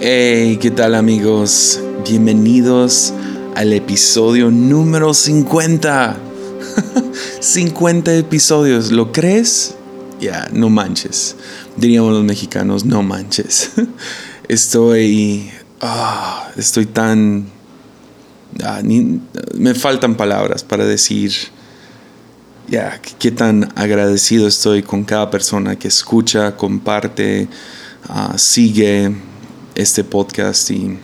Hey, ¿qué tal amigos? Bienvenidos al episodio número 50. 50 episodios, ¿lo crees? Ya, no manches. Diríamos los mexicanos, no manches. Estoy... ah, estoy tan... ah, me faltan palabras para decir... Ya, qué- qué tan agradecido estoy con cada persona que escucha, comparte, ah, sigue este podcast y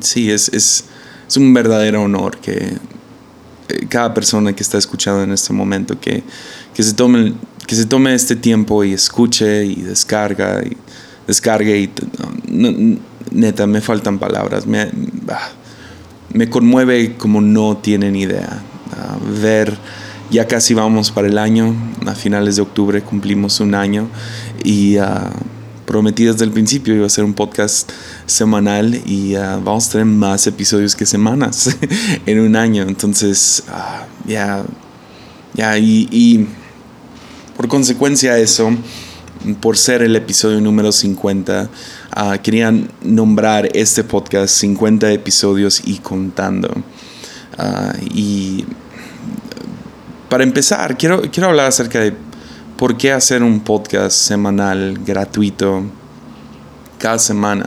sí, es, es, es un verdadero honor que eh, cada persona que está escuchando en este momento que, que, se tome, que se tome este tiempo y escuche y descarga y descargue y no, neta me faltan palabras me, me conmueve como no tienen idea. Ver ya casi vamos para el año a finales de octubre cumplimos un año y ah, prometí desde el principio iba a ser un podcast semanal y ah, vamos a tener más episodios que semanas en un año. Entonces ah, ya ya y, y por consecuencia de eso por ser el episodio número 50 ah, quería nombrar este podcast 50 episodios y contando. Y para empezar quiero, quiero hablar acerca de por qué hacer un podcast semanal gratuito cada semana.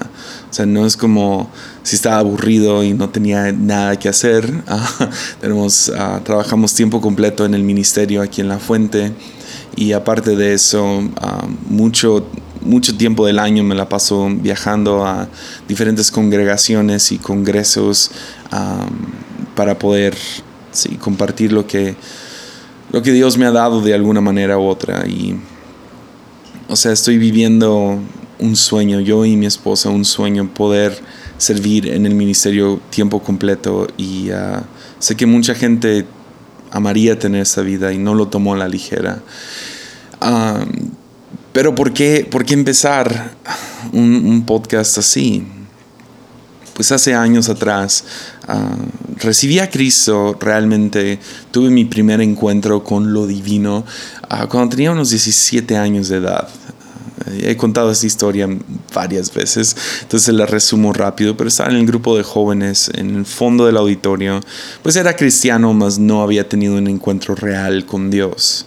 O sea, no es como si estaba aburrido y no tenía nada que hacer. Ah, tenemos, ah, trabajamos tiempo completo en el ministerio aquí en La Fuente y aparte de eso, ah, mucho, mucho tiempo del año me la paso viajando a diferentes congregaciones y congresos para poder compartir lo que, lo que Dios me ha dado de alguna manera u otra. Y, o sea, estoy viviendo un sueño, yo y mi esposa, un sueño, poder servir en el ministerio tiempo completo. Y ah, sé que mucha gente amaría tener esa vida y no lo tomó a la ligera. Ah, pero ¿por qué, por qué empezar un podcast así? Pues hace años atrás ah, recibí a Cristo, realmente tuve mi primer encuentro con lo divino ah, cuando tenía unos 17 años de edad. He contado esta historia varias veces, entonces la resumo rápido, pero estaba en el grupo de jóvenes en el fondo del auditorio, pues era cristiano, mas no había tenido un encuentro real con Dios.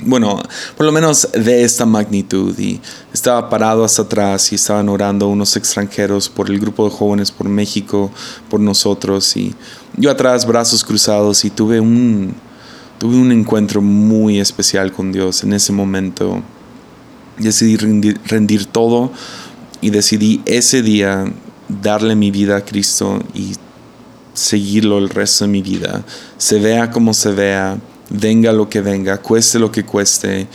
Bueno, por lo menos de esta magnitud. Y estaba parado hasta atrás y estaban orando unos extranjeros por el grupo de jóvenes, por México, por nosotros. Y yo atrás, brazos cruzados, y tuve un, tuve un encuentro muy especial con Dios en ese momento. Decidí rendir, rendir todo y decidí ese día darle mi vida a Cristo y seguirlo el resto de mi vida. Se vea como se vea, venga lo que venga, cueste lo que cueste,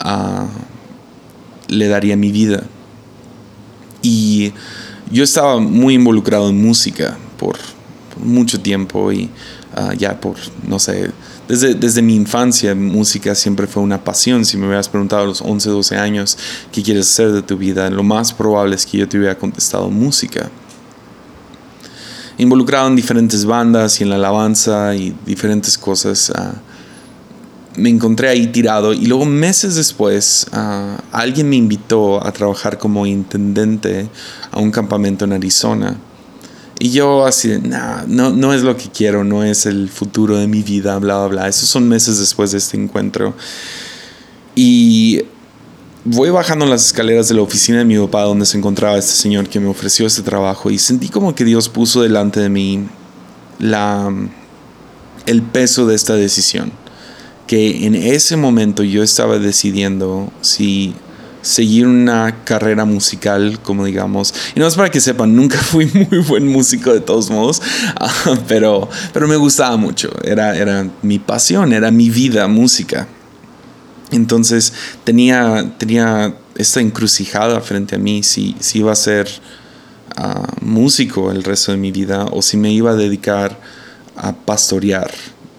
ah, le daría mi vida. Y yo estaba muy involucrado en música por, mucho tiempo y ah, ya por, no sé, desde, desde mi infancia música siempre fue una pasión. Si me hubieras preguntado a los 11, 12 años qué quieres hacer de tu vida, lo más probable es que yo te hubiera contestado música involucrado en diferentes bandas y en la alabanza y diferentes cosas. ah, me encontré ahí tirado y luego meses después ah, alguien me invitó a trabajar como intendente a un campamento en Arizona. Y yo así, nah, no, no es lo que quiero, no es el futuro de mi vida, bla, bla, bla. Esos son meses después de este encuentro. Y voy bajando las escaleras de la oficina de mi papá donde se encontraba este señor que me ofreció este trabajo y sentí como que Dios puso delante de mí la, el peso de esta decisión. Que en ese momento yo estaba decidiendo si seguir una carrera musical, como digamos. Y no es para que sepan, nunca fui muy buen músico de todos modos, pero, pero me gustaba mucho. Era, era mi pasión, era mi vida, música. Entonces tenía, tenía esta encrucijada frente a mí si, si iba a ser ah, músico el resto de mi vida o si me iba a dedicar a pastorear.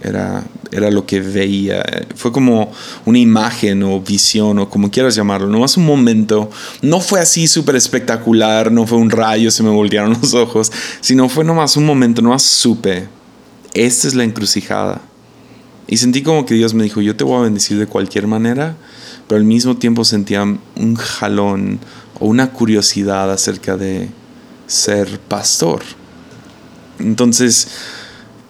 Era, era lo que veía. Fue como una imagen o visión o como quieras llamarlo. No más un momento. No fue así súper espectacular. No fue un rayo, se me voltearon los ojos. Sino fue nomás un momento. Nomás supe. Esta es la encrucijada. Y sentí como que Dios me dijo, yo te voy a bendecir de cualquier manera, pero al mismo tiempo sentía un jalón o una curiosidad acerca de ser pastor. Entonces,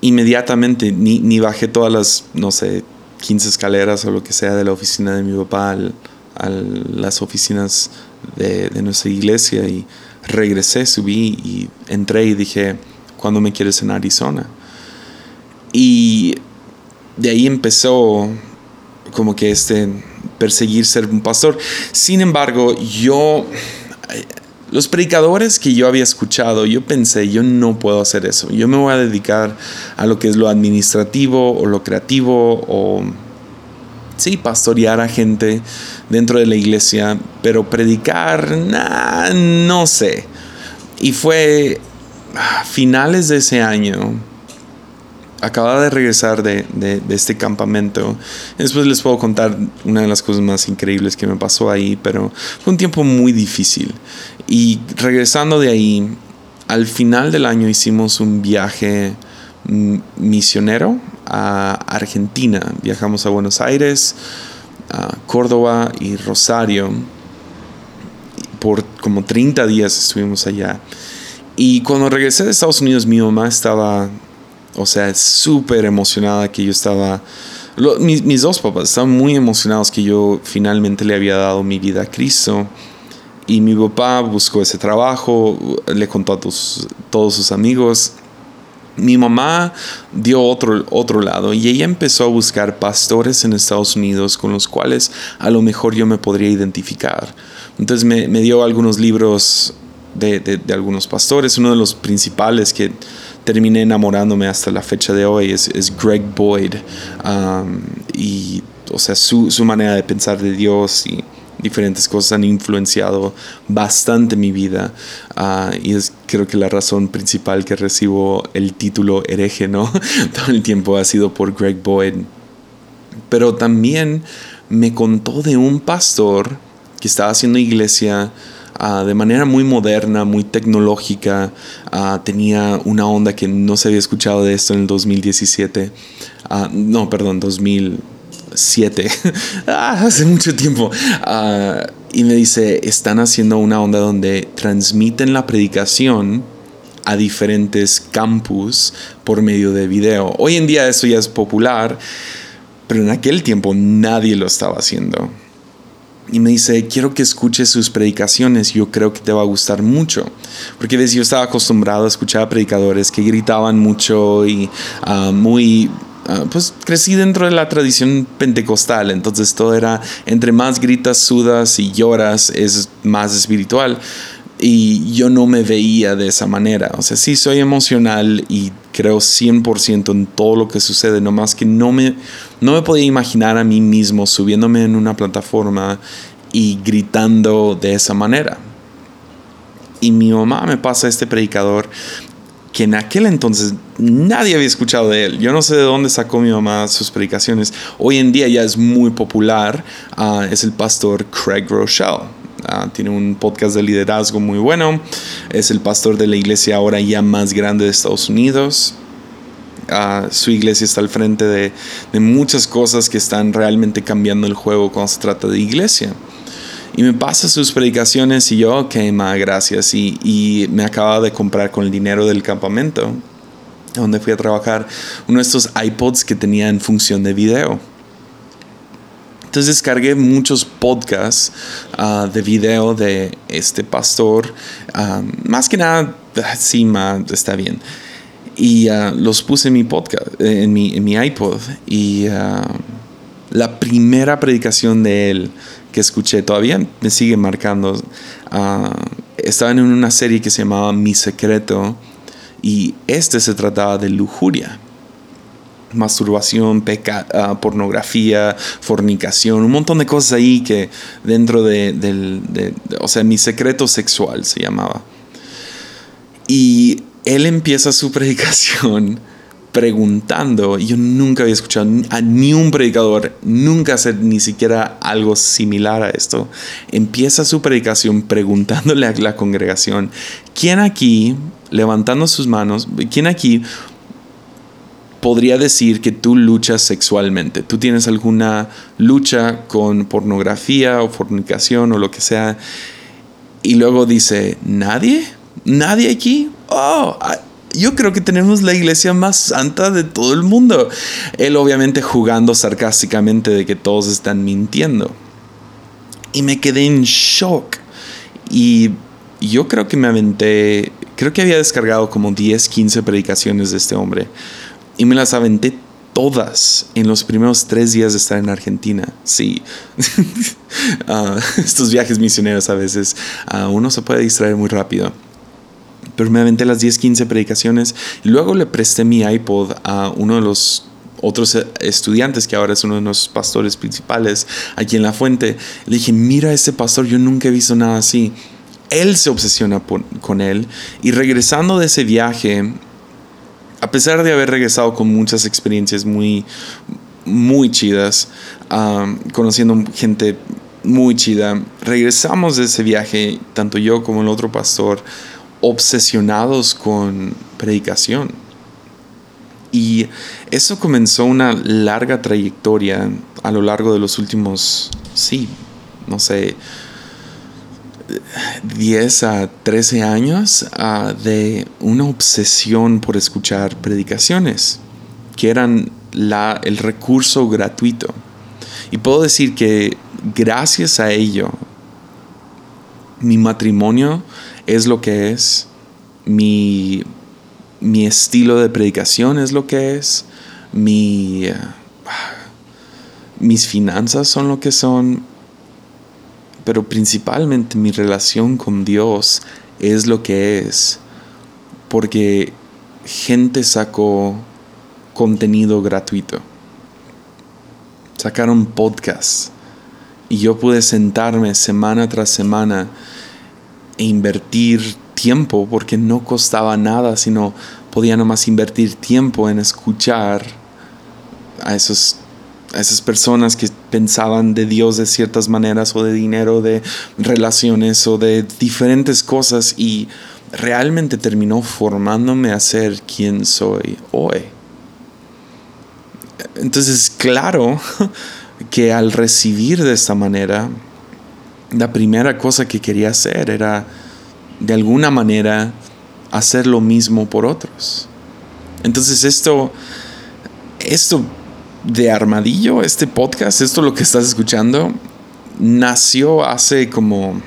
inmediatamente ni, ni bajé todas las, no sé, 15 escaleras o lo que sea de la oficina de mi papá a las oficinas de, de, nuestra iglesia y regresé, subí y entré y dije, ¿cuándo me quieres en Arizona? Y de ahí empezó como que este perseguir ser un pastor. Sin embargo, yo los predicadores que yo había escuchado, yo pensé, yo no puedo hacer eso. Yo me voy a dedicar a lo que es lo administrativo o lo creativo o, sí, pastorear a gente dentro de la iglesia, pero predicar, no sé. Y fue a finales de ese año, acababa de regresar de, este campamento. Después les puedo contar una de las cosas más increíbles que me pasó ahí, pero fue un tiempo muy difícil. Y regresando de ahí, al final del año hicimos un viaje misionero a Argentina. Viajamos a Buenos Aires, a Córdoba y Rosario. Por como 30 días estuvimos allá. Y cuando regresé de Estados Unidos, mi mamá estaba o sea, súper emocionada que yo estaba... mis, dos papás estaban muy emocionados que yo finalmente le había dado mi vida a Cristo. Y mi papá buscó ese trabajo, le contó a todos sus amigos. Mi mamá dio otro, otro lado y ella empezó a buscar pastores en Estados Unidos con los cuales a lo mejor yo me podría identificar. Entonces me, me dio algunos libros de, de, de, algunos pastores. Uno de los principales que terminé enamorándome hasta la fecha de hoy es, Greg Boyd. Um, y, o sea, su, manera de pensar de Dios y diferentes cosas han influenciado bastante mi vida. Uh, y es creo que la razón principal que recibo el título hereje, ¿no? Todo el tiempo ha sido por Greg Boyd. Pero también me contó de un pastor que estaba haciendo iglesia Ah, de manera muy moderna, muy tecnológica. Ah, tenía una onda que no se había escuchado de esto en el 2017. Ah, no, perdón, 2007. hace mucho tiempo. y me dice, están haciendo una onda donde transmiten la predicación a diferentes campus por medio de video. Hoy en día eso ya es popular, pero en aquel tiempo nadie lo estaba haciendo y me dice, quiero que escuches sus predicaciones, yo creo que te va a gustar mucho. Porque yo estaba acostumbrado a escuchar a predicadores que gritaban mucho y ah, muy... Ah, pues crecí dentro de la tradición pentecostal, entonces todo era, entre más gritas, sudas y lloras, es más espiritual y yo no me veía de esa manera. O sea, sí soy emocional y creo 100% en todo lo que sucede, nomás que no me, no me podía imaginar a mí mismo subiéndome en una plataforma y gritando de esa manera. Y mi mamá me pasa este predicador que en aquel entonces nadie había escuchado de él. Yo no sé de dónde sacó mi mamá sus predicaciones. Hoy en día ya es muy popular. Ah, es el pastor Craig Rochelle. Ah, tiene un podcast de liderazgo muy bueno. Es el pastor de la iglesia ahora ya más grande de Estados Unidos. Ah, su iglesia está al frente de, muchas cosas que están realmente cambiando el juego cuando se trata de iglesia. Y me pasa sus predicaciones y yo, ok, ma, gracias. Y, y me acaba de comprar con el dinero del campamento, donde fui a trabajar, uno de estos iPods que tenía en función de video. Entonces descargué muchos podcasts ah, de video de este pastor. Ah, más que nada, sí, está bien. Y ah, los puse en mi podcast, en mi, en mi iPod. Y la primera predicación de él que escuché, todavía me sigue marcando. estaban en una serie que se llamaba Mi Secreto. Y este se trataba de lujuria masturbación, peca, ah, pornografía, fornicación, un montón de cosas ahí que dentro de, o sea, mi secreto sexual se llamaba. Y él empieza su predicación preguntando, yo nunca había escuchado a ni un predicador, nunca hacer ni siquiera algo similar a esto, empieza su predicación preguntándole a la congregación, ¿quién aquí, levantando sus manos, quién aquí podría decir que tú luchas sexualmente. Tú tienes alguna lucha con pornografía o fornicación o lo que sea. Y luego dice, ¿nadie? ¿Nadie aquí? Oh, yo creo que tenemos la iglesia más santa de todo el mundo. Él obviamente jugando sarcásticamente de que todos están mintiendo. Y me quedé en shock. Y yo creo que me aventé, creo que había descargado como 10, 15 predicaciones de este hombre. Y me las aventé todas en los primeros tres días de estar en Argentina. Sí, ah, estos viajes misioneros a veces, uh, uno se puede distraer muy rápido. Pero me aventé las 10, 15 predicaciones y luego le presté mi iPod a uno de los otros estudiantes que ahora es uno de los pastores principales aquí en La Fuente. Le dije, mira a ese pastor, yo nunca he visto nada así. Él se obsesiona con él y regresando de ese viaje a pesar de haber regresado con muchas experiencias muy, muy chidas, conociendo gente muy chida, regresamos de ese viaje, tanto yo como el otro pastor, obsesionados con predicación. Y eso comenzó una larga trayectoria a lo largo de los últimos, sí, no sé, 10 a 13 años de una obsesión por escuchar predicaciones, que eran la, el recurso gratuito. Y puedo decir que gracias a ello, mi matrimonio es lo que es, mi, mi estilo de predicación es lo que es, mi, mis finanzas son lo que son, pero principalmente mi relación con Dios es lo que es, porque gente sacó contenido gratuito. Sacaron podcasts y yo pude sentarme semana tras semana e invertir tiempo porque no costaba nada, sino podía nomás invertir tiempo en escuchar a esos a esas personas que pensaban de Dios de ciertas maneras o de dinero, de relaciones o de diferentes cosas y realmente terminó formándome a ser quien soy hoy. Entonces, claro que al recibir de esta manera, la primera cosa que quería hacer era de alguna manera hacer lo mismo por otros. Entonces esto, esto de Armadillo, este podcast, esto lo que estás escuchando, nació hace como,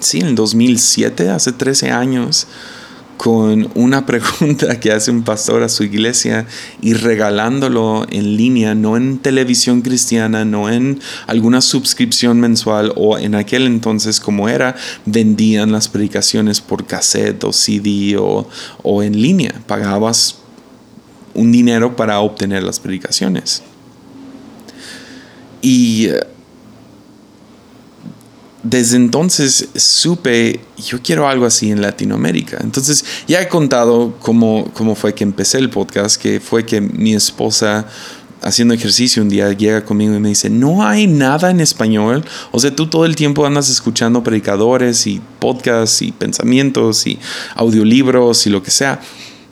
sí, en 2007, hace 13 años, con una pregunta que hace un pastor a su iglesia y regalándolo en línea, no en televisión cristiana, no en alguna suscripción mensual o en aquel entonces como era, vendían las predicaciones por cassette o CD o, o en línea, pagabas un dinero para obtener las predicaciones. Y eh, desde entonces supe, yo quiero algo así en Latinoamérica. Entonces ya he contado cómo, cómo fue que empecé el podcast, que fue que mi esposa haciendo ejercicio un día llega conmigo y me dice, no hay nada en español. O sea, tú todo el tiempo andas escuchando predicadores y podcasts y pensamientos y audiolibros y lo que sea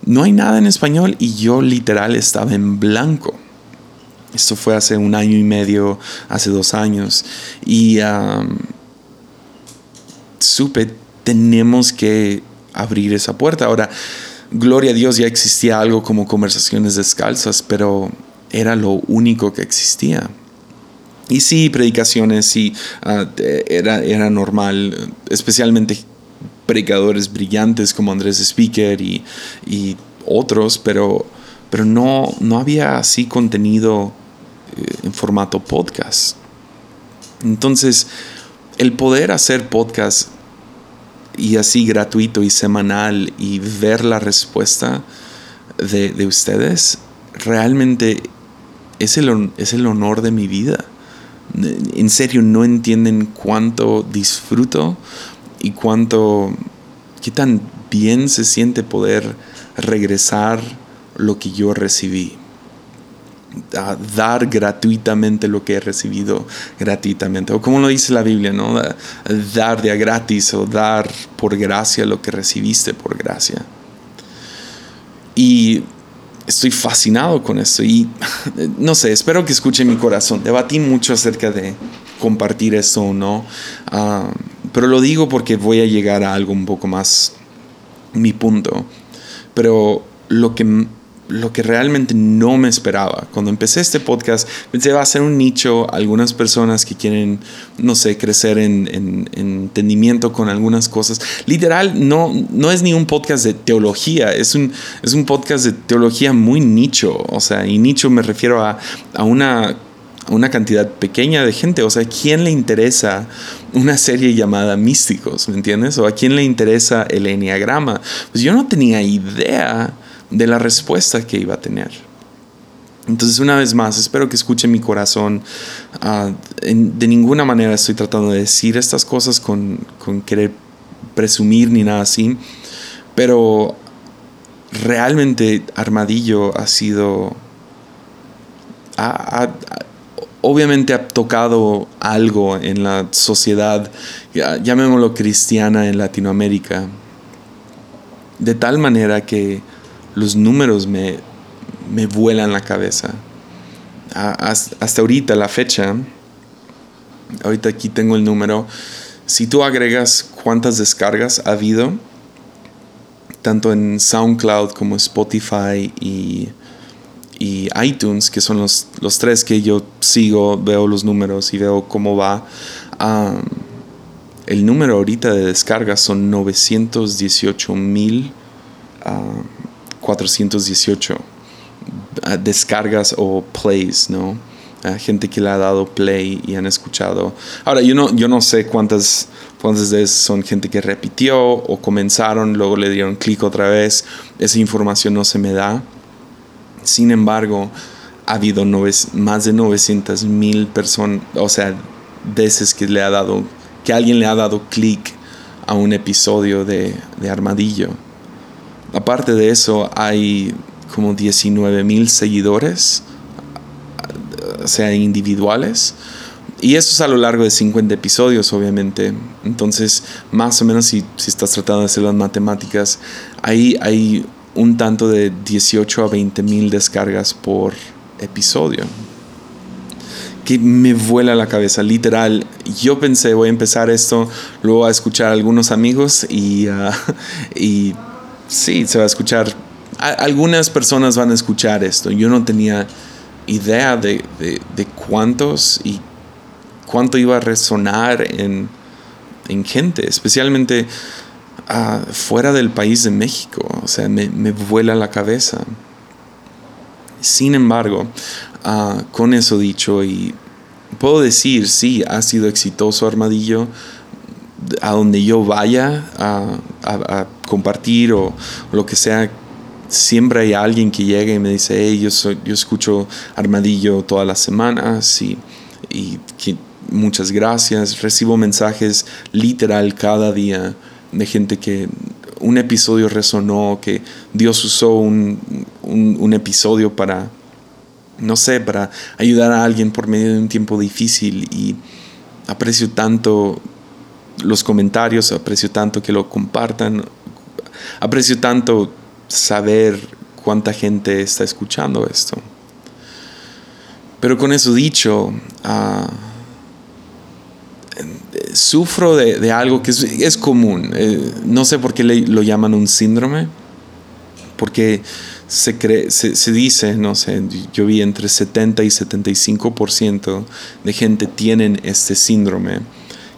no hay nada en español y yo literal estaba en blanco. Esto fue hace un año y medio, hace dos años. Y supe, tenemos que abrir esa puerta. Ahora, gloria a Dios, ya existía algo como conversaciones descalzas, pero era lo único que existía. Y sí, predicaciones, sí, ah, era, era normal, especialmente predicadores brillantes como Andrés Speaker y, otros, pero, pero no, no había así contenido eh, en formato podcast. Entonces, el poder hacer podcast y así gratuito y semanal y ver la respuesta de, de ustedes, realmente es el, es el honor de mi vida. En serio, no entienden cuánto disfruto y cuánto, qué tan bien se siente poder regresar lo que yo recibí. dar gratuitamente lo que he recibido gratuitamente. O como lo dice la Biblia, ¿no? Dar de a gratis o dar por gracia lo que recibiste por gracia. Y estoy fascinado con esto y no sé, espero que escuche mi corazón. Debatí mucho acerca de compartir esto o no. Ah, Pero lo digo porque voy a llegar a algo un poco más mi punto. Pero lo que lo que realmente no me esperaba. Cuando empecé este podcast, pensé va a ser un nicho, algunas personas que quieren, no sé, crecer en, entendimiento con algunas cosas. Literal, no, no es ni un podcast de teología, es un, es un podcast de teología muy nicho. O sea, y nicho me refiero a, a una una cantidad pequeña de gente. O sea, ¿a quién le interesa una serie llamada Místicos? ¿Me entiendes? ¿O a quién le interesa el Enneagrama? Pues yo no tenía idea de la respuesta que iba a tener. Entonces, una vez más, espero que escuchen mi corazón. Ah, de ninguna manera estoy tratando de decir estas cosas con, querer presumir ni nada así. Pero realmente Armadillo ha sido... obviamente ha tocado algo en la sociedad, llamémoslo cristiana en Latinoamérica. De tal manera que los números me, me vuelan la cabeza. Hasta ahorita, la fecha, ahorita aquí tengo el número, si tú agregas cuántas descargas ha habido, tanto en SoundCloud como Spotify y, iTunes, que son los, tres que yo sigo, veo los números y veo cómo va. el número ahorita de descargas son 918 mil. 418 ah, descargas o plays, ¿no? Ah, gente que le ha dado play y han escuchado. Ahora, yo no, yo no sé cuántas, cuántas de esas son gente que repitió o comenzaron, luego le dieron clic otra vez. Esa información no se me da. Sin embargo, ha habido más de 900 mil personas, o sea, veces que le ha dado, que alguien le ha dado clic a un episodio de, de Armadillo. Aparte de eso, hay como 19 mil seguidores, o sea, individuales. Y eso es a lo largo de 50 episodios, obviamente. Entonces, más o menos, si, si estás tratando de hacer las matemáticas, ahí hay un tanto de 18 a 20 mil descargas por episodio. Que me vuela la cabeza, literal. Yo pensé, voy a empezar esto, luego a escuchar a algunos amigos y, uh, sí, se va a escuchar. algunas personas van a escuchar esto. Yo no tenía idea de, cuántos y cuánto iba a resonar en, gente, especialmente ah, fuera del país de México. O sea, me, vuela la cabeza. Sin embargo, ah, con eso dicho, y puedo decir, sí, ha sido exitoso Armadillo a donde yo vaya a, compartir o, lo que sea, siempre hay alguien que llega y me dice, hey, yo, yo escucho Armadillo todas las semanas y, muchas gracias. Recibo mensajes literal cada día de gente que un episodio resonó, que Dios usó un, un episodio para, no sé, para ayudar a alguien por medio de un tiempo difícil y aprecio tanto los comentarios, aprecio tanto que lo compartan, aprecio tanto saber cuánta gente está escuchando esto. Pero con eso dicho, ah, sufro de, algo que es, común. Eh, no sé por qué lo llaman un síndrome, porque se, cree, se, dice, no sé, yo vi entre 70 y 75% de gente tienen este síndrome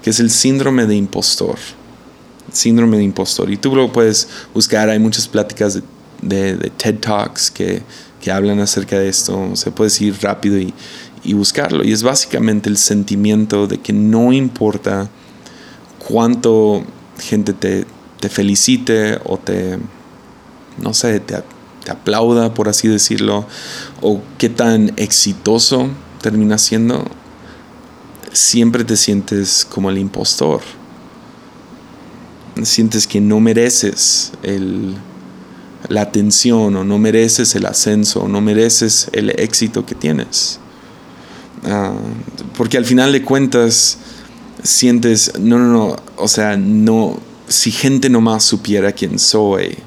que es el síndrome de impostor. Síndrome de impostor. Y tú lo puedes buscar, hay muchas pláticas de, TED Talks que, hablan acerca de esto. Se puede ir rápido y, buscarlo. Y es básicamente el sentimiento de que no importa cuánto gente te, felicite o te, no sé, te, aplauda, por así decirlo, o qué tan exitoso termina siendo, siempre te sientes como el impostor. Sientes que no mereces la atención o no mereces el ascenso o no mereces el éxito que tienes. Ah, porque al final de cuentas sientes, no, no, no, o sea, no, si gente nomás supiera quién soy,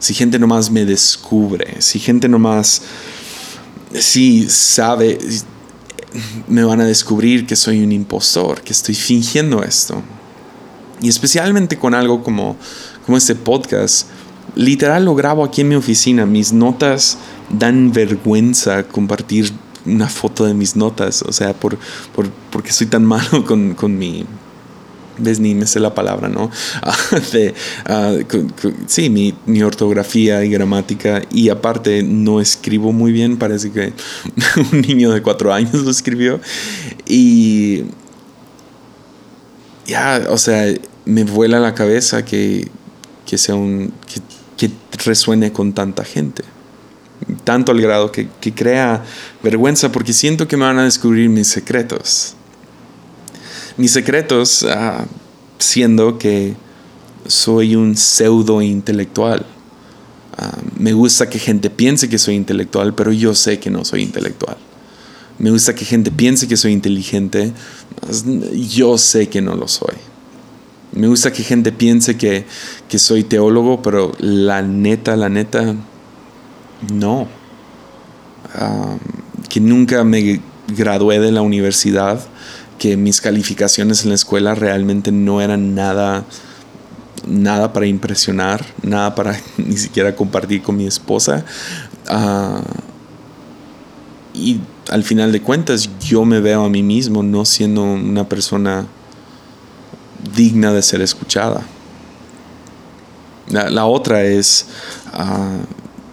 si gente nomás me descubre, si gente nomás, si sabe, me van a descubrir que soy un impostor, que estoy fingiendo esto. Y especialmente con algo como, como este podcast, literal lo grabo aquí en mi oficina. Mis notas dan vergüenza compartir una foto de mis notas, o sea, por, por porque soy tan malo con, con mi ves ni me sé la palabra, ¿no? ah, sí, mi, ortografía y gramática y aparte no escribo muy bien, parece que un niño de cuatro años lo escribió y ya, o sea, me vuela la cabeza que, que sea un, que, que, resuene con tanta gente. Tanto al grado que, que crea vergüenza porque siento que me van a descubrir mis secretos mis secretos, ah, siendo que soy un pseudo intelectual. Ah, me gusta que gente piense que soy intelectual, pero yo sé que no soy intelectual. Me gusta que gente piense que soy inteligente, yo sé que no lo soy. Me gusta que gente piense que, soy teólogo, pero la neta, la neta, no. Ah, que nunca me gradué de la universidad que mis calificaciones en la escuela realmente no eran nada nada para impresionar, nada para ni siquiera compartir con mi esposa. Ah, y al final de cuentas yo me veo a mí mismo no siendo una persona digna de ser escuchada. La, otra es ah,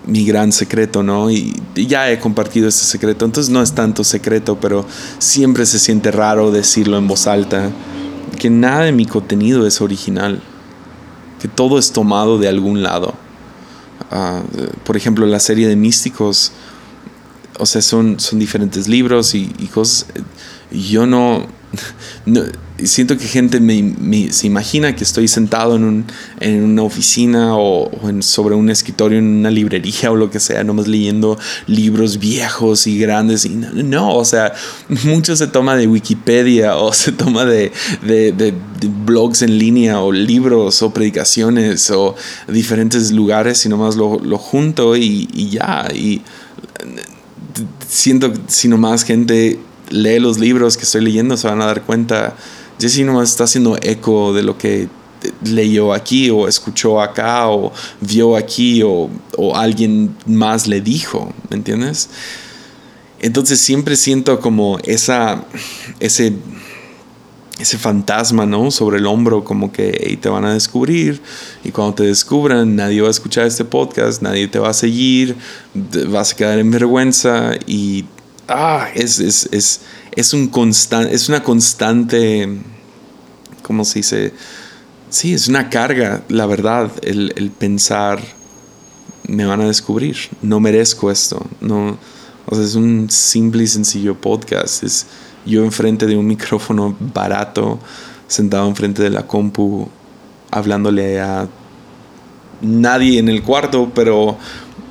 mi gran secreto, ¿no? Y ya he compartido ese secreto, entonces no es tanto secreto, pero siempre se siente raro decirlo en voz alta, que nada de mi contenido es original, que todo es tomado de algún lado. Ah, por ejemplo, la serie de místicos, o sea, son, son diferentes libros y, cosas. Yo no, no siento que gente me, se imagina que estoy sentado en, un, en una oficina o, sobre un escritorio en una librería o lo que sea, nomás leyendo libros viejos y grandes. Y no, o sea, mucho se toma de Wikipedia o se toma de, de, blogs en línea o libros o predicaciones o diferentes lugares y nomás lo, lo junto y, y ya. Y siento si nomás gente lee los libros que estoy leyendo se van a dar cuenta Jesse nomás está haciendo eco de lo que leyó aquí o escuchó acá o vio aquí o, alguien más le dijo, ¿me entiendes? Entonces siempre siento como esa, ese, ese fantasma, ¿no? Sobre el hombro, como que te van a descubrir y cuando te descubran nadie va a escuchar este podcast, nadie te va a seguir, vas a quedar en vergüenza y ah, es, es, es, es, un constan, es una constante, ¿cómo se dice? Sí, es una carga, la verdad, el, pensar, me van a descubrir, no merezco esto, no, o sea, es un simple y sencillo podcast, es yo enfrente de un micrófono barato, sentado enfrente de la compu, hablándole a nadie en el cuarto, pero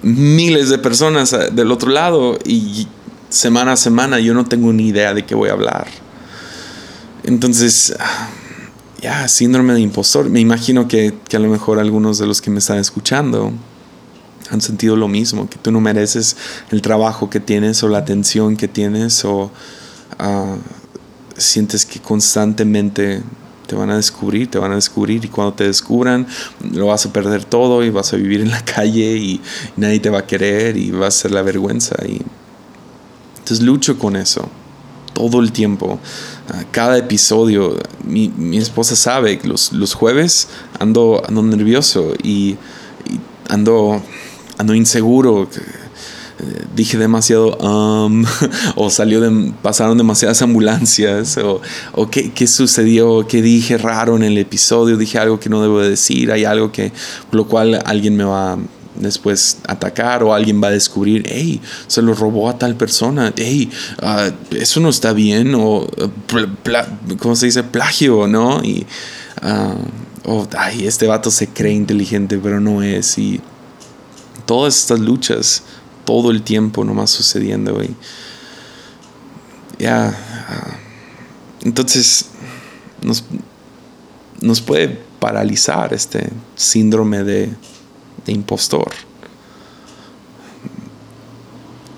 miles de personas del otro lado y semana a semana yo no tengo ni idea de qué voy a hablar. Entonces, ya, síndrome de impostor. Me imagino que, a lo mejor algunos de los que me están escuchando han sentido lo mismo, que tú no mereces el trabajo que tienes o la atención que tienes o ah, sientes que constantemente te van a descubrir, te van a descubrir y cuando te descubran lo vas a perder todo y vas a vivir en la calle y, y nadie te va a querer y va a ser la vergüenza y entonces lucho con eso todo el tiempo. Ah, cada episodio, mi, mi esposa sabe que los, los, jueves ando, ando nervioso y, ando, ando inseguro. Eh, dije demasiado um, o salió de, pasaron demasiadas ambulancias o, o qué, qué, sucedió, qué dije raro en el episodio, dije algo que no debo decir, hay algo que por lo cual alguien me va después atacar o alguien va a descubrir, hey, se lo robó a tal persona, hey, ah, eso no está bien o, ¿cómo se dice? Plagio, ¿no? Y, uh, ay, este vato se cree inteligente, pero no es. Y todas estas luchas, todo el tiempo nomás sucediendo, y Ya, ah, entonces nos, nos puede paralizar este síndrome de de impostor.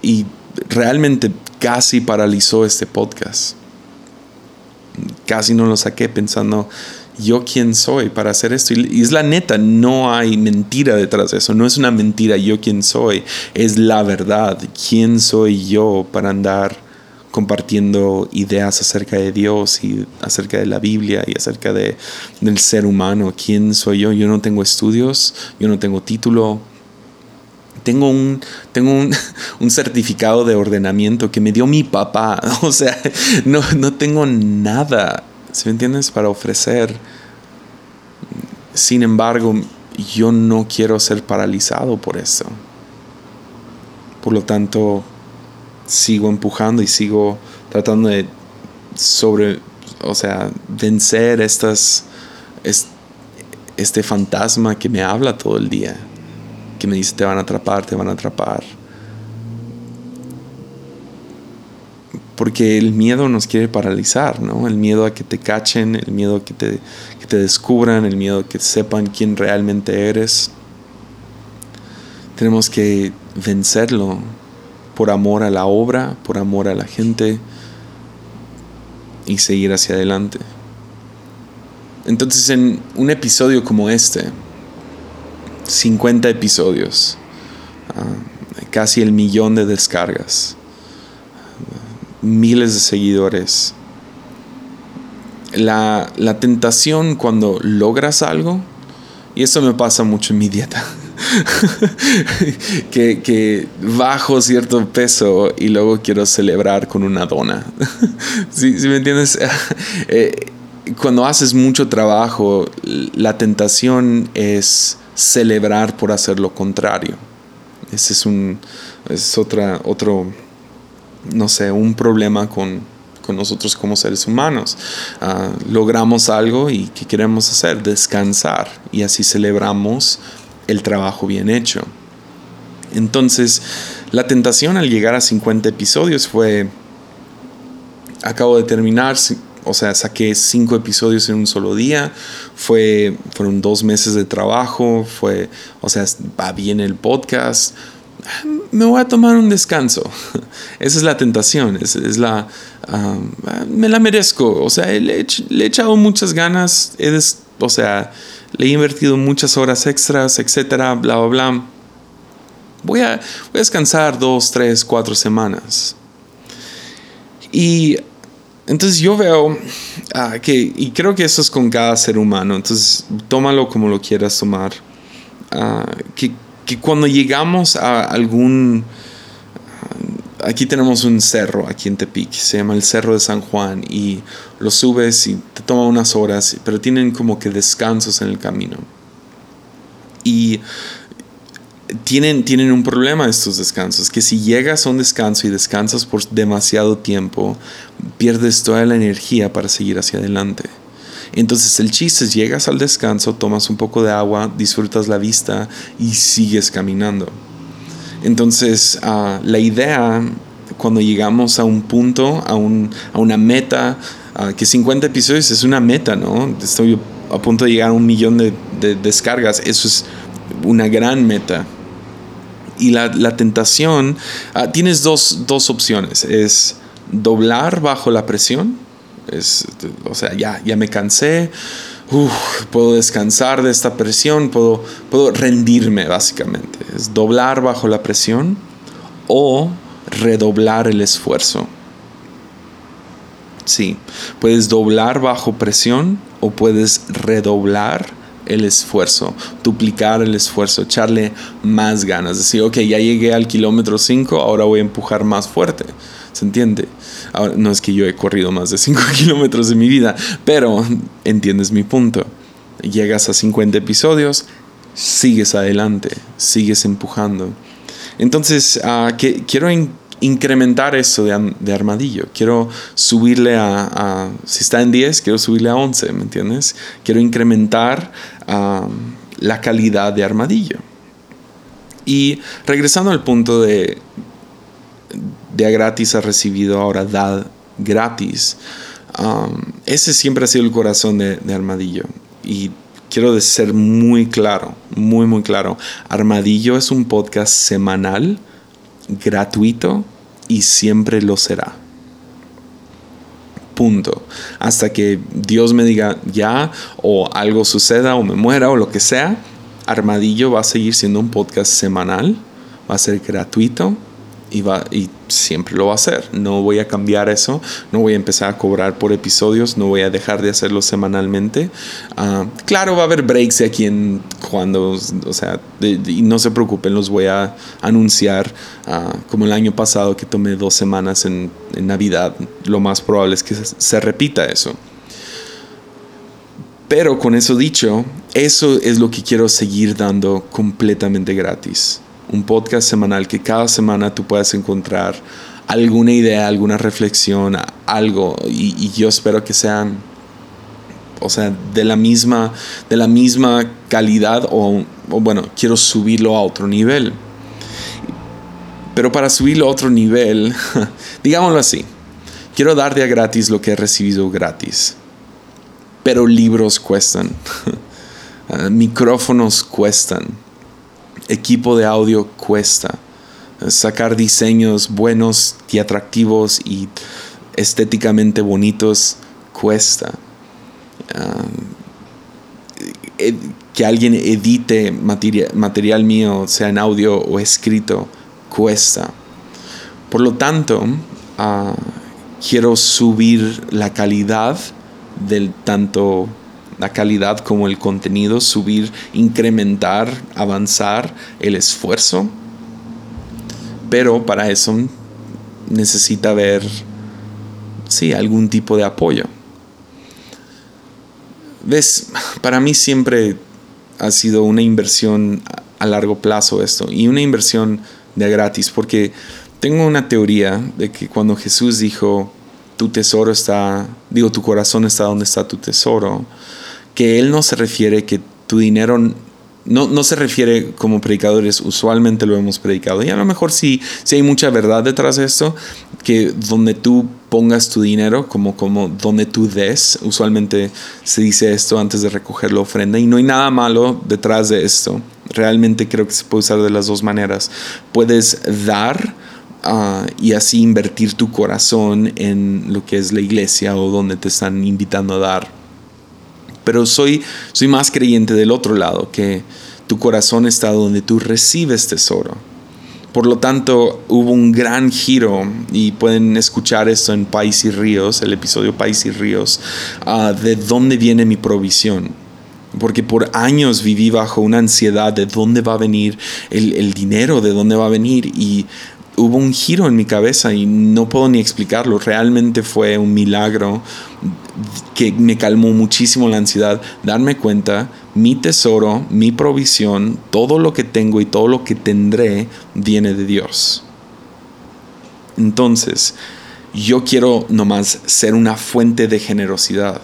Y realmente casi paralizó este podcast. Casi no lo saqué pensando, yo quién soy para hacer esto. Y es la neta, no hay mentira detrás de eso, no es una mentira yo quién soy, es la verdad, quién soy yo para andar compartiendo ideas acerca de Dios y acerca de la Biblia y acerca de, del ser humano, quién soy yo. Yo no tengo estudios, yo no tengo título, tengo un, tengo un, certificado de ordenamiento que me dio mi papá. O sea, no, no tengo nada ¿sí me entiendes? Para ofrecer. Sin embargo, yo no quiero ser paralizado por eso. Por lo tanto, sigo empujando y sigo tratando de sobre, o sea, vencer estas, este fantasma que me habla todo el día, que me dice te van a atrapar, te van a atrapar. porque el miedo nos quiere paralizar, ¿no? El miedo a que te cachen, el miedo a que te, que te descubran, el miedo a que sepan quién realmente eres. Tenemos que vencerlo por amor a la obra, por amor a la gente y seguir hacia adelante. Entonces en un episodio como este, 50 episodios, ah, casi el millón de descargas, miles de seguidores. La, tentación cuando logras algo, y eso me pasa mucho en mi dieta, que, bajo cierto peso y luego quiero celebrar con una dona. ¿Sí, me entiendes? Eh, cuando haces mucho trabajo, la tentación es celebrar por hacer lo contrario. Ese es un es otra, otro no sé, un problema con, nosotros como seres humanos. Ah, logramos algo y ¿qué queremos hacer? Descansar y así celebramos el trabajo bien hecho. Entonces, la tentación al llegar a 50 episodios fue, acabo de terminar, o sea, saqué 5 episodios en un solo día, fue, fueron dos meses de trabajo, fue, o sea, va bien el podcast, me voy a tomar un descanso. Esa es la tentación, es, es la, me la merezco. O sea, le, he echado muchas ganas, o sea, le he invertido muchas horas extras, etcétera, bla, bla, bla. Voy a, voy a descansar dos, tres, cuatro semanas. Y entonces yo veo ah, que, y creo que eso es con cada ser humano, entonces tómalo como lo quieras tomar, que que cuando llegamos a algún... Aquí tenemos un cerro, aquí en Tepic, se llama el Cerro de San Juan, y lo subes y te toma unas horas, pero tienen como que descansos en el camino. Y tienen, tienen un problema estos descansos, que si llegas a un descanso y descansas por demasiado tiempo, pierdes toda la energía para seguir hacia adelante. Entonces el chiste es llegas al descanso, tomas un poco de agua, disfrutas la vista y sigues caminando. Entonces ah, la idea cuando llegamos a un punto, a, una meta, ah, que 50 episodios es una meta, ¿no? Estoy a punto de llegar a un millón de, descargas, eso es una gran meta. Y la, tentación, ah, tienes dos, dos opciones, es doblar bajo la presión o sea, ya, ya me cansé, puedo descansar de esta presión, puedo, puedo rendirme básicamente. Es doblar bajo la presión o redoblar el esfuerzo. Sí, puedes doblar bajo presión o puedes redoblar el esfuerzo, duplicar el esfuerzo, echarle más ganas. Decir, ok, ya llegué al kilómetro 5, ahora voy a empujar más fuerte. ¿Se entiende? no es que yo he corrido más de 5 kilómetros de mi vida, pero entiendes mi punto. Llegas a 50 episodios, sigues adelante, sigues empujando. Entonces, que, quiero incrementar eso de, armadillo. Quiero subirle a, si está en 10, quiero subirle a 11, ¿me entiendes? Quiero incrementar la calidad de armadillo. Y regresando al punto de de gratis ha recibido, ahora da gratis. Um, ese siempre ha sido el corazón de, Armadillo. Y quiero ser muy claro, muy, muy claro. Armadillo es un podcast semanal, gratuito y siempre lo será. punto. Hasta que Dios me diga ya o algo suceda o me muera o lo que sea, Armadillo va a seguir siendo un podcast semanal, va a ser gratuito y, va, y siempre lo va a hacer. No voy a cambiar eso, no voy a empezar a cobrar por episodios, no voy a dejar de hacerlo semanalmente. Ah, claro, va a haber breaks de aquí en cuando, o sea, y no se preocupen, los voy a anunciar ah, como el año pasado que tomé dos semanas en, en Navidad. Lo más probable es que se repita eso. Pero con eso dicho, eso es lo que quiero seguir dando completamente gratis un podcast semanal que cada semana tú puedas encontrar alguna idea, alguna reflexión, algo. Y, yo espero que sean, o sea, de la misma, de la misma calidad o, o, bueno, quiero subirlo a otro nivel. Pero para subirlo a otro nivel, digámoslo así, quiero dar de a gratis lo que he recibido gratis. Pero libros cuestan, micrófonos cuestan equipo de audio cuesta. Sacar diseños buenos y atractivos y estéticamente bonitos cuesta. Ah, que alguien edite material, mío, sea en audio o escrito, cuesta. Por lo tanto, ah, quiero subir la calidad del tanto la calidad como el contenido, subir, incrementar, avanzar el esfuerzo. Pero para eso necesita haber, sí, algún tipo de apoyo. ¿Ves? Para mí siempre ha sido una inversión a largo plazo esto y una inversión de gratis porque tengo una teoría de que cuando Jesús dijo, tu tesoro está, digo, tu corazón está donde está tu tesoro, que Él no se refiere que tu dinero no, no, se refiere como predicadores, usualmente lo hemos predicado. Y a lo mejor sí, sí hay mucha verdad detrás de esto, que donde tú pongas tu dinero, como, como donde tú des, usualmente se dice esto antes de recoger la ofrenda. Y no hay nada malo detrás de esto. Realmente creo que se puede usar de las dos maneras. Puedes dar. Ah, y así invertir tu corazón en lo que es la iglesia o donde te están invitando a dar pero soy, soy más creyente del otro lado, que tu corazón está donde tú recibes tesoro. Por lo tanto, hubo un gran giro, y pueden escuchar esto en País y Ríos, el episodio País y Ríos, ah, de dónde viene mi provisión. Porque por años viví bajo una ansiedad de dónde va a venir el, el dinero, de dónde va a venir. Y hubo un giro en mi cabeza y no puedo ni explicarlo. Realmente fue un milagro que me calmó muchísimo la ansiedad. Darme cuenta, mi tesoro, mi provisión, todo lo que tengo y todo lo que tendré viene de Dios. Entonces, yo quiero nomás ser una fuente de generosidad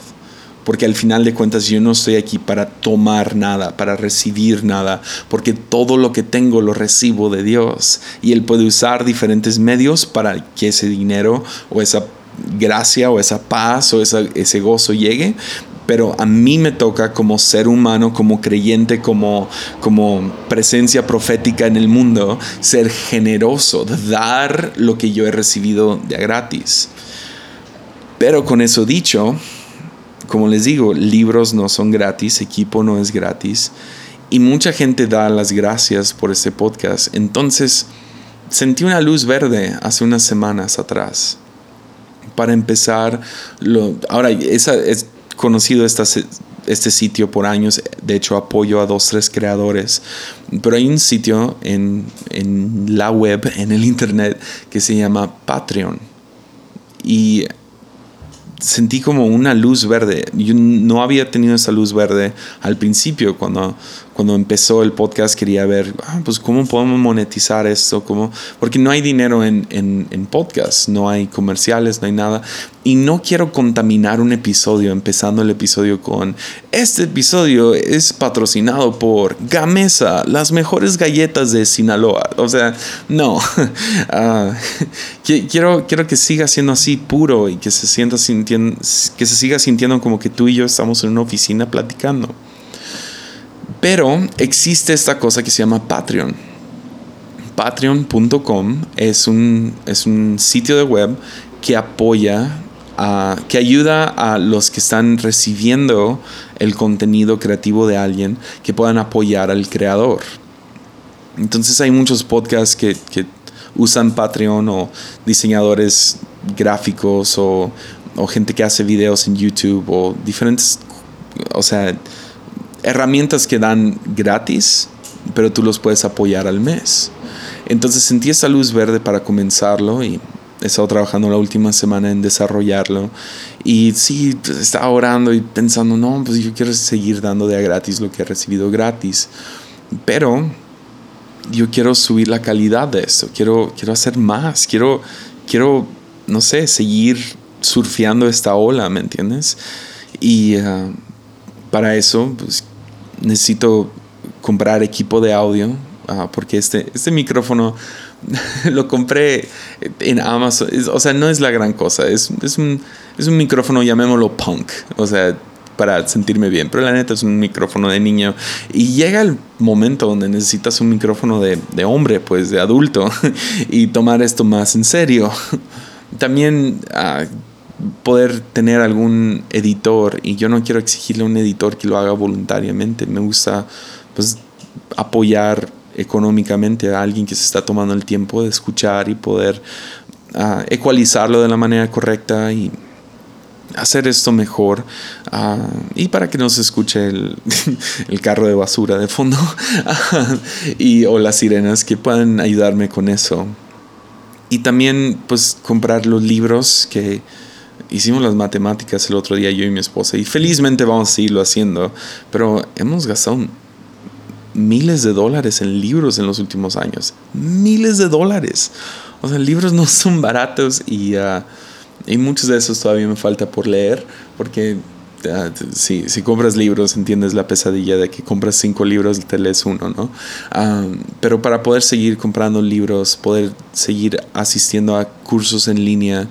porque al final de cuentas yo no estoy aquí para tomar nada, para recibir nada, porque todo lo que tengo lo recibo de Dios y Él puede usar diferentes medios para que ese dinero o esa gracia o esa paz o ese gozo llegue, pero a mí me toca como ser humano, como creyente, como, como presencia profética en el mundo, ser generoso, dar lo que yo he recibido de gratis. Pero con eso dicho, como les digo, libros no son gratis, equipo no es gratis. Y mucha gente da las gracias por este podcast. Entonces, sentí una luz verde hace unas semanas atrás. Para empezar, lo, ahora es conocido este sitio por años. De hecho, apoyo a dos, tres creadores. Pero hay un sitio en, en la web, en el internet, que se llama Patreon. Y sentí como una luz verde. Yo no había tenido esa luz verde al principio cuando cuando empezó el podcast quería ver, ah, pues cómo podemos monetizar esto, ¿Cómo? porque no hay dinero en, en, en podcast, no hay comerciales, no hay nada. Y no quiero contaminar un episodio, empezando el episodio con, este episodio es patrocinado por Gamesa, las mejores galletas de Sinaloa. O sea, no. Ah, quiero, quiero que siga siendo así puro y que se, sienta sintiendo, que se siga sintiendo como que tú y yo estamos en una oficina platicando. Pero existe esta cosa que se llama Patreon. Patreon.com es un, es un sitio de web que apoya que ayuda a los que están recibiendo el contenido creativo de alguien que puedan apoyar al creador. Entonces hay muchos podcasts que, que usan Patreon o diseñadores gráficos o, o, gente que hace videos en YouTube o diferentes, o sea, herramientas que dan gratis, pero tú los puedes apoyar al mes. Entonces sentí esa luz verde para comenzarlo y he estado trabajando la última semana en desarrollarlo. Y sí, pues, estaba orando y pensando, no, pues yo quiero seguir dando de a gratis lo que he recibido gratis. Pero yo quiero subir la calidad de esto, quiero, quiero hacer más, quiero, quiero, no sé, seguir surfeando esta ola, ¿me entiendes? Y ah, para eso, pues necesito comprar equipo de audio, ah, porque este, este micrófono lo compré en Amazon. o sea, no es la gran cosa. Es, es, un, es un micrófono, llamémoslo punk. O sea, para sentirme bien. Pero la neta es un micrófono de niño. Y llega el momento donde necesitas un micrófono de, de hombre, pues de adulto. y tomar esto más en serio. También uh, poder tener algún editor. Y yo no quiero exigirle a un editor que lo haga voluntariamente. Me gusta pues apoyar económicamente a alguien que se está tomando el tiempo de escuchar y poder uh, ecualizarlo de la manera correcta y hacer esto mejor uh, y para que no se escuche el, el carro de basura de fondo y o las sirenas que puedan ayudarme con eso y también pues comprar los libros que hicimos las matemáticas el otro día yo y mi esposa y felizmente vamos a seguirlo haciendo pero hemos gastado miles de dólares en libros en los últimos años. Miles de dólares. O sea, libros no son baratos y, uh, y muchos de esos todavía me falta por leer porque si, si, compras libros entiendes la pesadilla de que compras cinco libros y te lees uno, ¿no? Pero para poder seguir comprando libros, poder seguir asistiendo a cursos en línea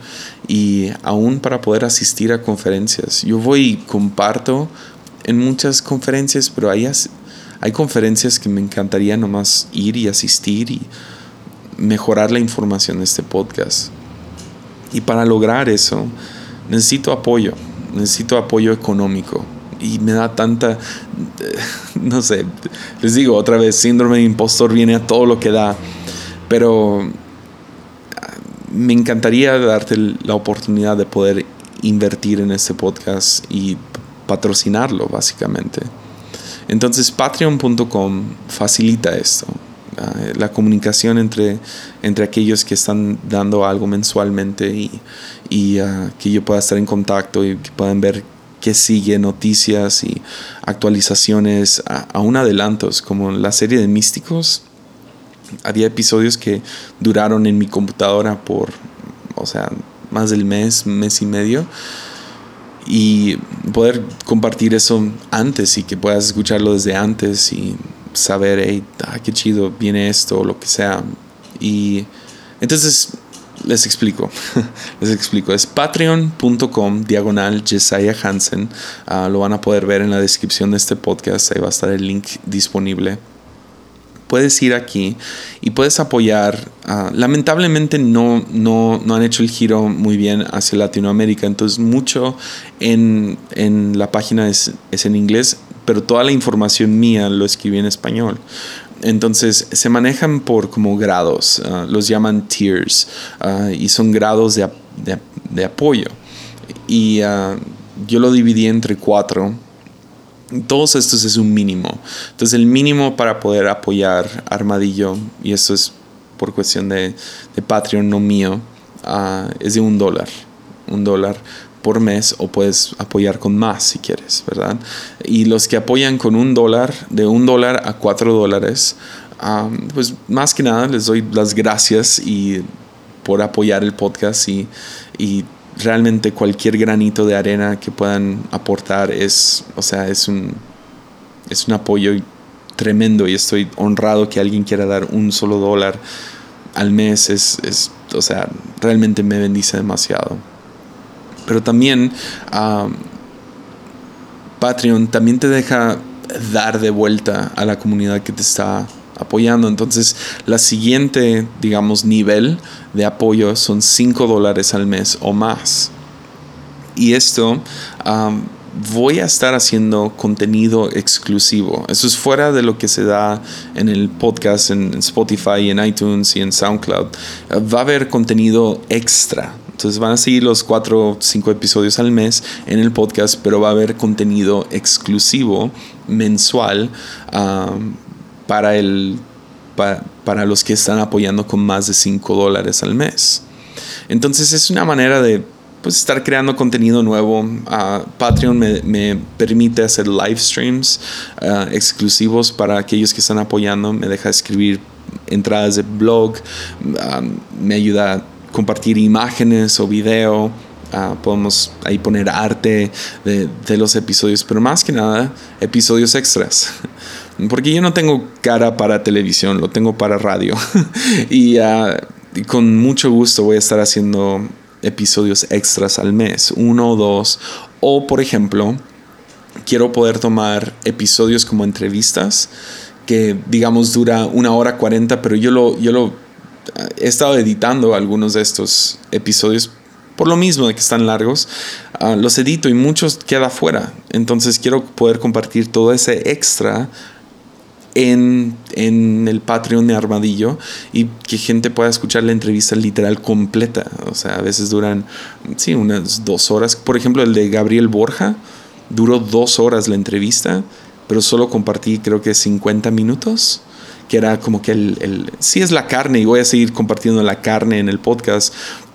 y aún para poder asistir a conferencias. Yo voy y comparto en muchas conferencias, pero hay hay conferencias que me encantaría nomás ir y asistir y mejorar la información de este podcast. Y para lograr eso, necesito apoyo, necesito apoyo económico. Y me da tanta, no sé, les digo otra vez, síndrome de impostor viene a todo lo que da. Pero me encantaría darte la oportunidad de poder invertir en este podcast y patrocinarlo, básicamente. Entonces patreon.com facilita esto, ah, la comunicación entre, entre aquellos que están dando algo mensualmente y, y uh, que yo pueda estar en contacto y que puedan ver qué sigue, noticias y actualizaciones, aún adelantos, como la serie de Místicos. Había episodios que duraron en mi computadora por, o sea, más del mes, mes y medio y poder compartir eso antes y que puedas escucharlo desde antes y saber, hey, ah, qué chido, viene esto o lo que sea. Y entonces les explico, les explico. Es patreon.com diagonal Jesiah Hansen. Ah, lo van a poder ver en la descripción de este podcast, ahí va a estar el link disponible puedes ir aquí y puedes apoyar. Ah, lamentablemente no, no, no, han hecho el giro muy bien hacia Latinoamérica, entonces mucho en, en la página es, es, en inglés, pero toda la información mía lo escribí en español. Entonces se manejan por como grados, ah, los llaman tiers ah, y son grados de, de, apoyo. Y yo lo dividí entre cuatro todos estos es un mínimo. Entonces el mínimo para poder apoyar Armadillo, y esto es por cuestión de, de Patreon, no mío, es de un dólar. Un dólar por mes o puedes apoyar con más si quieres, ¿verdad? Y los que apoyan con un dólar, de un dólar a cuatro dólares, ah, pues más que nada les doy las gracias y por apoyar el podcast y, y realmente cualquier granito de arena que puedan aportar es, o sea, es un, es un apoyo tremendo y estoy honrado que alguien quiera dar un solo dólar al mes. Es, es o sea, realmente me bendice demasiado. Pero también Patreon también te deja dar de vuelta a la comunidad que te está apoyando. Entonces, la siguiente, digamos, nivel de apoyo son 5 dólares al mes o más. Y esto voy a estar haciendo contenido exclusivo. Eso es fuera de lo que se da en el podcast, en Spotify, en iTunes y en SoundCloud. Va a haber contenido extra. Entonces van a seguir los cuatro cinco episodios al mes en el podcast, pero va a haber contenido exclusivo mensual para, el, para los que están apoyando con más de 5 dólares al mes. Entonces es una manera de pues estar creando contenido nuevo. Ah, Patreon me, permite hacer live streams ah, exclusivos para aquellos que están apoyando. Me deja escribir entradas de blog. Me ayuda compartir imágenes o video. podemos ahí poner arte de, los episodios, pero más que nada episodios extras. Porque yo no tengo cara para televisión, lo tengo para radio. y, y con mucho gusto voy a estar haciendo episodios extras al mes, uno o dos. O, por ejemplo, quiero poder tomar episodios como entrevistas que, digamos, dura una hora cuarenta, pero yo lo, yo lo he estado editando algunos de estos episodios por lo mismo de que están largos, ah, los edito y muchos queda fuera. Entonces quiero poder compartir todo ese extra en, el Patreon de Armadillo y que gente pueda escuchar la entrevista literal completa. O sea, a veces duran, sí, unas dos horas. Por ejemplo, el de Gabriel Borja duró dos horas la entrevista, pero solo compartí creo que 50 minutos que era como que el, el, sí es la carne y voy a seguir compartiendo la carne en el podcast,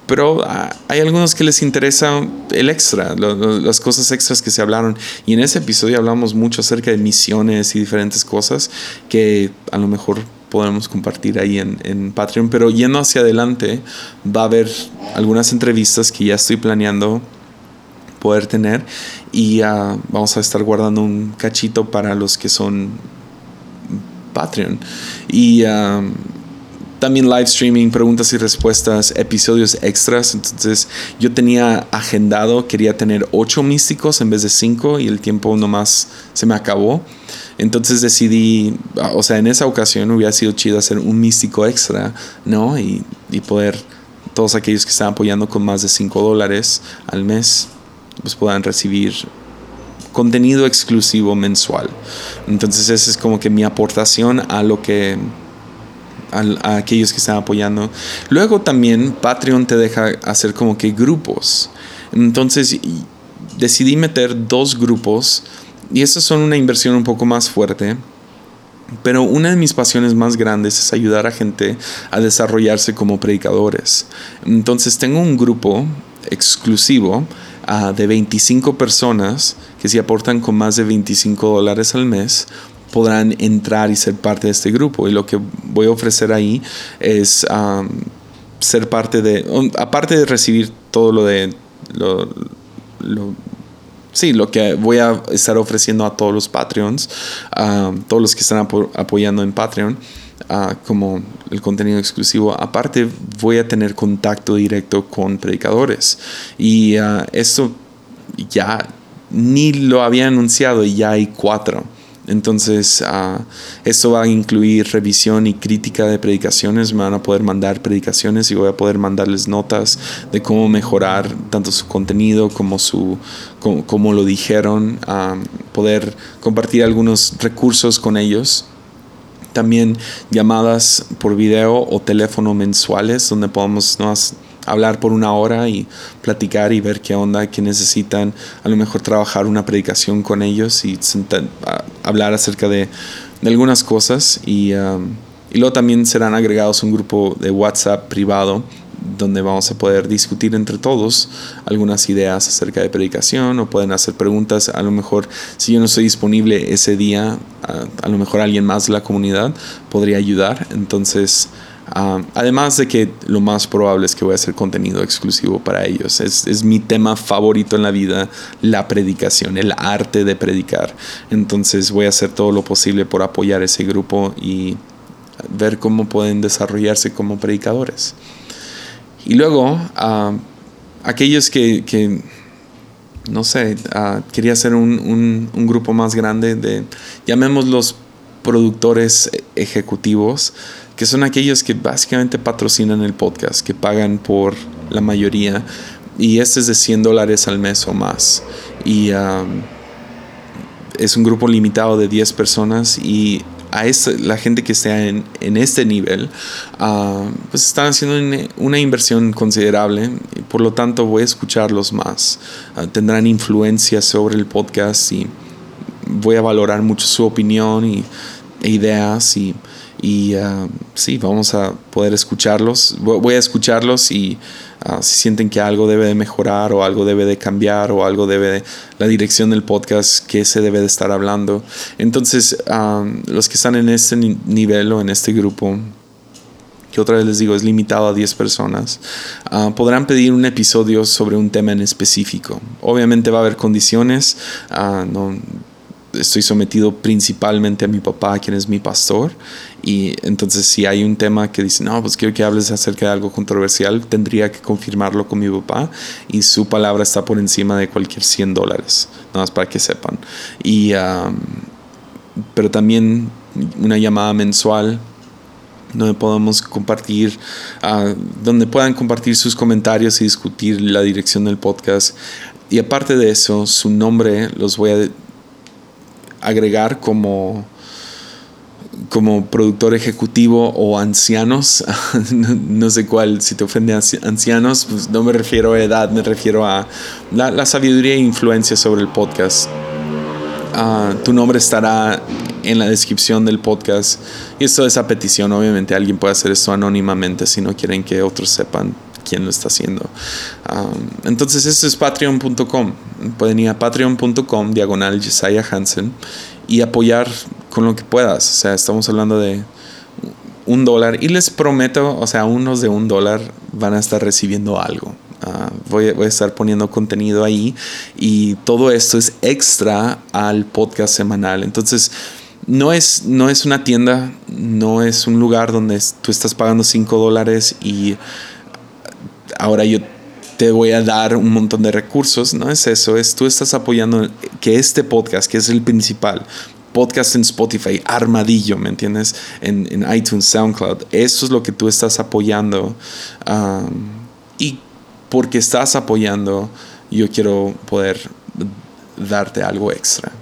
pero ah, hay algunos que les interesa el extra, las cosas extras que se hablaron. Y en ese episodio hablamos mucho acerca de misiones y diferentes cosas que a lo mejor podemos compartir ahí en, Patreon. Pero yendo hacia adelante, va a haber algunas entrevistas que ya estoy planeando poder tener y ah, vamos a estar guardando un cachito para los que son Patreon. Y ah, también live streaming, preguntas y respuestas, episodios extras. Entonces yo tenía agendado, quería tener ocho místicos en vez de cinco y el tiempo nomás se me acabó. Entonces decidí, o sea, en esa ocasión hubiera sido chido hacer un místico extra, ¿no? Y, y poder, todos aquellos que están apoyando con más de cinco dólares al mes, pues puedan recibir contenido exclusivo mensual. Entonces esa es como que mi aportación a lo que a, aquellos que están apoyando. Luego también Patreon te deja hacer como que grupos. Entonces decidí meter dos grupos y estos son una inversión un poco más fuerte. Pero una de mis pasiones más grandes es ayudar a gente a desarrollarse como predicadores. Entonces tengo un grupo exclusivo ah, de 25 personas que se aportan con más de 25 dólares al mes podrán entrar y ser parte de este grupo. Y lo que voy a ofrecer ahí es ser parte de, aparte de recibir todo lo de, lo, sí, lo que voy a estar ofreciendo a todos los Patreons, todos los que están apoyando en Patreon. Como el contenido exclusivo. Aparte, voy a tener contacto directo con predicadores. Y esto ya ni lo había anunciado y ya hay cuatro. Entonces, uh, esto va a incluir revisión y crítica de predicaciones. Me van a poder mandar predicaciones y voy a poder mandarles notas de cómo mejorar tanto su contenido como su como, lo dijeron. poder compartir algunos recursos con ellos también llamadas por video o teléfono mensuales donde podamos hablar por una hora y platicar y ver qué onda, qué necesitan, a lo mejor trabajar una predicación con ellos y hablar acerca de, algunas cosas y, um, y luego también serán agregados un grupo de WhatsApp privado donde vamos a poder discutir entre todos algunas ideas acerca de predicación o pueden hacer preguntas. A lo mejor si yo no estoy disponible ese día, a, lo mejor alguien más de la comunidad podría ayudar. Entonces, además de que lo más probable es que voy a hacer contenido exclusivo para ellos. Es, es, mi tema favorito en la vida, la predicación, el arte de predicar. Entonces voy a hacer todo lo posible por apoyar ese grupo y ver cómo pueden desarrollarse como predicadores. Y luego, aquellos que, no sé, quería hacer un grupo más grande de, llamémoslos productores ejecutivos, que son aquellos que básicamente patrocinan el podcast, que pagan por la mayoría. y este es de 100 dólares al mes o más. Y um, es un grupo limitado de 10 personas y a la gente que esté en, en este nivel, uh, pues están haciendo una, inversión considerable. Por lo tanto, voy a escucharlos más. Uh, tendrán influencia sobre el podcast y voy a valorar mucho su opinión y, e ideas. Y, y uh, sí, vamos a poder escucharlos. Voy a escucharlos y Ah, si sienten que algo debe de mejorar o algo debe de cambiar o algo debe de la dirección del podcast que se debe de estar hablando. Entonces, los que están en este nivel o en este grupo, que otra vez les digo es limitado a 10 personas, ah, podrán pedir un episodio sobre un tema en específico. Obviamente va a haber condiciones, ah, no, estoy sometido principalmente a mi papá, quien es mi pastor. Y entonces si hay un tema que dice, no, pues quiero que hables acerca de algo controversial, tendría que confirmarlo con mi papá y su palabra está por encima de cualquier 100 dólares, nada más para que sepan. Y, pero también una llamada mensual donde podamos compartir, ah, donde puedan compartir sus comentarios y discutir la dirección del podcast. Y aparte de eso, su nombre los voy a agregar como, como productor ejecutivo o ancianos, no, sé cuál, si te ofende ancianos, pues no me refiero a edad, me refiero a la, sabiduría e influencia sobre el podcast. Ah, tu nombre estará en la descripción del podcast y esto es a petición, obviamente alguien puede hacer esto anónimamente si no quieren que otros sepan quién lo está haciendo. entonces, esto es patreon.com. Pueden ir a patreon.com, diagonal Jesiah Hansen, y apoyar con lo que puedas. O sea, estamos hablando de un dólar. Y les prometo, o sea, unos de un dólar van a estar recibiendo algo. Ah, voy, a estar poniendo contenido ahí y todo esto es extra al podcast semanal. Entonces, no es, no es una tienda, no es un lugar donde tú estás pagando 5 dólares y ahora yo te voy a dar un montón de recursos, no es eso, es tú estás apoyando que este podcast, que es el principal, podcast en Spotify, Armadillo, ¿me entiendes? En, iTunes, SoundCloud, eso es lo que tú estás apoyando. y porque estás apoyando, yo quiero poder darte algo extra.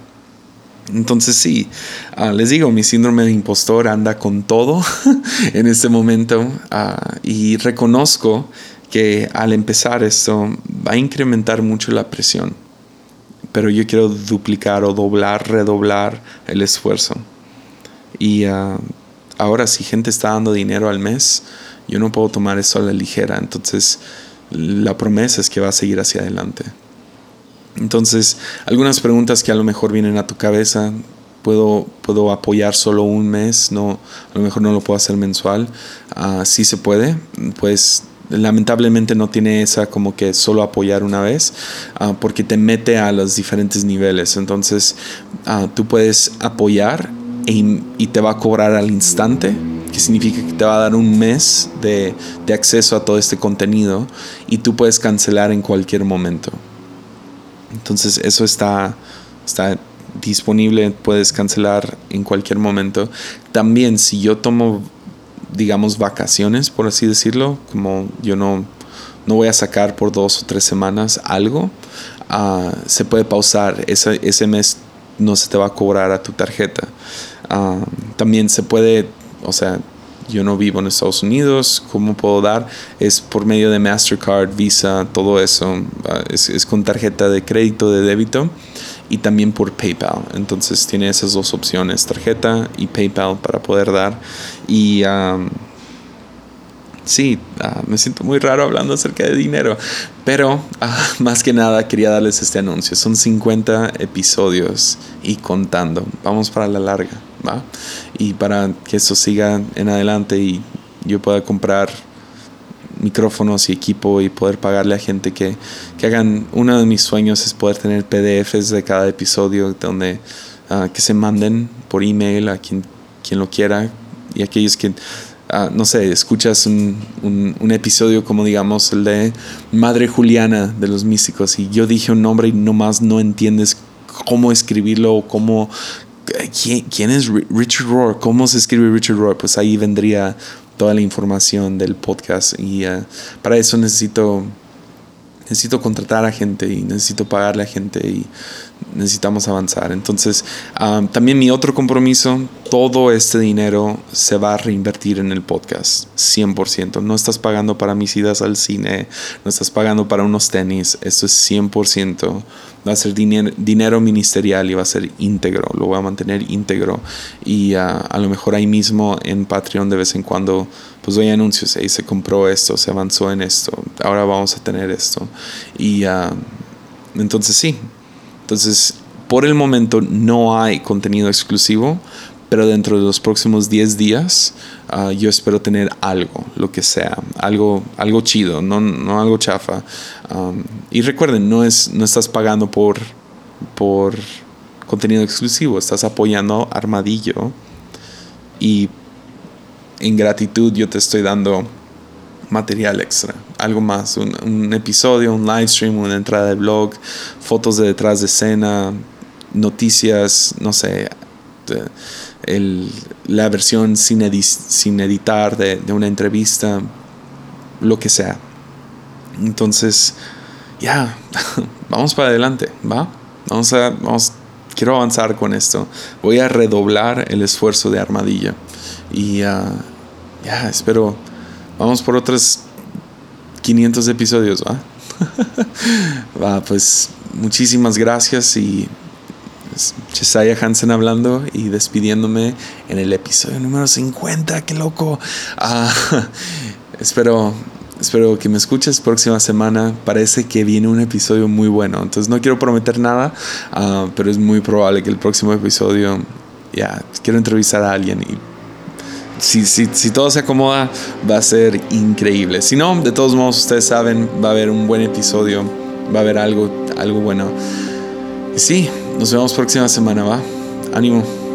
Entonces sí, ah, les digo, mi síndrome de impostor anda con todo en este momento ah, y reconozco que al empezar esto va a incrementar mucho la presión. Pero yo quiero duplicar o doblar, redoblar el esfuerzo. Y ah, ahora si gente está dando dinero al mes, yo no puedo tomar eso a la ligera. Entonces la promesa es que va a seguir hacia adelante. Entonces, algunas preguntas que a lo mejor vienen a tu cabeza, puedo, puedo apoyar solo un mes, no, a lo mejor no lo puedo hacer mensual. Uh, sí se puede, pues lamentablemente no tiene esa como que solo apoyar una vez ah, porque te mete a los diferentes niveles. Entonces ah, tú puedes apoyar e y te va a cobrar al instante que significa que te va a dar un mes de, de acceso a todo este contenido y tú puedes cancelar en cualquier momento. Entonces eso está, está disponible puedes cancelar en cualquier momento. También si yo tomo digamos, vacaciones, por así decirlo, como yo no, no voy a sacar por dos o tres semanas algo, ah, se puede pausar, ese, ese mes no se te va a cobrar a tu tarjeta. Ah, también se puede, o sea, yo no vivo en Estados Unidos, ¿cómo puedo dar? Es por medio de Mastercard, Visa, todo eso, ah, es, es con tarjeta de crédito, de débito y también por PayPal. Entonces tiene esas dos opciones, tarjeta y PayPal para poder dar. Y sí, ah, me siento muy raro hablando acerca de dinero, pero ah, más que nada quería darles este anuncio. Son 50 episodios y contando. Vamos para la larga, ¿va? Y para que eso siga en adelante y yo pueda comprar micrófonos y equipo y poder pagarle a gente que, que hagan. Uno de mis sueños es poder tener PDFs de cada episodio donde ah, que se manden por email a quien, quien lo quiera y aquellos que. Ah, no sé, escuchas un, un, episodio como digamos el de Madre Juliana de los místicos y yo dije un nombre y nomás no entiendes cómo escribirlo o cómo, ¿Quién, ¿quién, es Richard Rohr? ¿Cómo se escribe Richard Rohr? Pues ahí vendría toda la información del podcast y eh, para eso necesito necesito contratar a gente y necesito pagarle a gente y necesitamos avanzar. Entonces, también mi otro compromiso, todo este dinero se va a reinvertir en el podcast, 100%. No estás pagando para mis idas al cine, no estás pagando para unos tenis, esto es 100%. Va a ser dinero, ministerial y va a ser íntegro, lo voy a mantener íntegro. Y ah, a lo mejor ahí mismo en Patreon de vez en cuando pues doy anuncios, ahí se compró esto, se avanzó en esto, ahora vamos a tener esto. Y ah, entonces sí, entonces, por el momento no hay contenido exclusivo, pero dentro de los próximos 10 días ah, yo espero tener algo, lo que sea, algo, algo chido, no, no algo chafa. y recuerden, no, es, no estás pagando por, por contenido exclusivo, estás apoyando Armadillo y en gratitud yo te estoy dando material extra, algo más, un, episodio, un live stream, una entrada de blog, fotos de detrás de escena, noticias, no sé, la versión sin, sin editar de, una entrevista, lo que sea. Entonces, ya, vamos para adelante, ¿va? Vamos a, vamos, quiero avanzar con esto. Voy a redoblar el esfuerzo de Armadilla. Y ah, ya, espero Vamos por otros 500 episodios, ¿va? va, pues muchísimas gracias y Chesaya Hansen hablando y despidiéndome en el episodio número 50, qué loco. Ah, espero, espero que me escuches próxima semana. Parece que viene un episodio muy bueno, entonces no quiero prometer nada, ah, pero es muy probable que el próximo episodio, ya, quiero entrevistar a alguien y si, si, si, todo se acomoda, va a ser increíble. Si no, de todos modos, ustedes saben, va a haber un buen episodio, va a haber algo, algo bueno. Y sí, nos vemos próxima semana, ¿va? Ánimo.